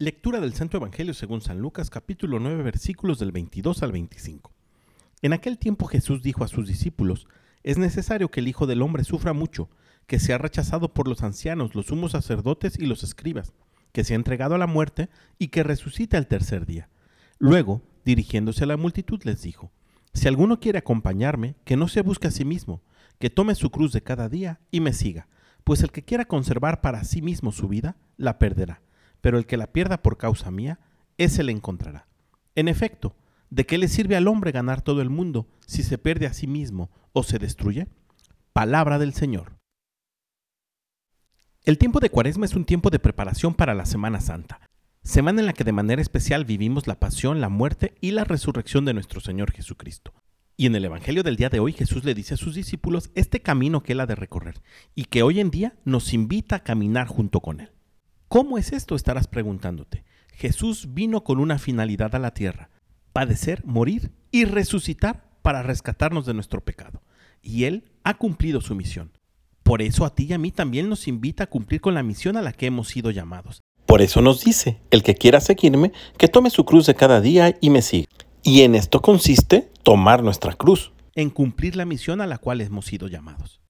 Lectura del Santo Evangelio según San Lucas capítulo 9 versículos del 22 al 25. En aquel tiempo Jesús dijo a sus discípulos, es necesario que el Hijo del Hombre sufra mucho, que sea rechazado por los ancianos, los sumos sacerdotes y los escribas, que sea entregado a la muerte y que resucite al tercer día. Luego, dirigiéndose a la multitud, les dijo, Si alguno quiere acompañarme, que no se busque a sí mismo, que tome su cruz de cada día y me siga, pues el que quiera conservar para sí mismo su vida, la perderá pero el que la pierda por causa mía, ese le encontrará. En efecto, ¿de qué le sirve al hombre ganar todo el mundo si se pierde a sí mismo o se destruye? Palabra del Señor. El tiempo de Cuaresma es un tiempo de preparación para la Semana Santa, semana en la que de manera especial vivimos la pasión, la muerte y la resurrección de nuestro Señor Jesucristo. Y en el Evangelio del día de hoy Jesús le dice a sus discípulos este camino que él ha de recorrer y que hoy en día nos invita a caminar junto con él. ¿Cómo es esto? Estarás preguntándote. Jesús vino con una finalidad a la tierra, padecer, morir y resucitar para rescatarnos de nuestro pecado. Y Él ha cumplido su misión. Por eso a ti y a mí también nos invita a cumplir con la misión a la que hemos sido llamados. Por eso nos dice, el que quiera seguirme, que tome su cruz de cada día y me siga. Y en esto consiste tomar nuestra cruz, en cumplir la misión a la cual hemos sido llamados.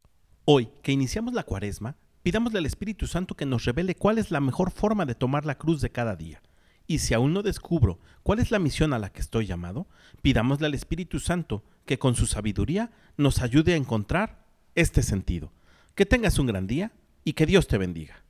Hoy, que iniciamos la cuaresma, Pidámosle al Espíritu Santo que nos revele cuál es la mejor forma de tomar la cruz de cada día. Y si aún no descubro cuál es la misión a la que estoy llamado, pidámosle al Espíritu Santo que con su sabiduría nos ayude a encontrar este sentido. Que tengas un gran día y que Dios te bendiga.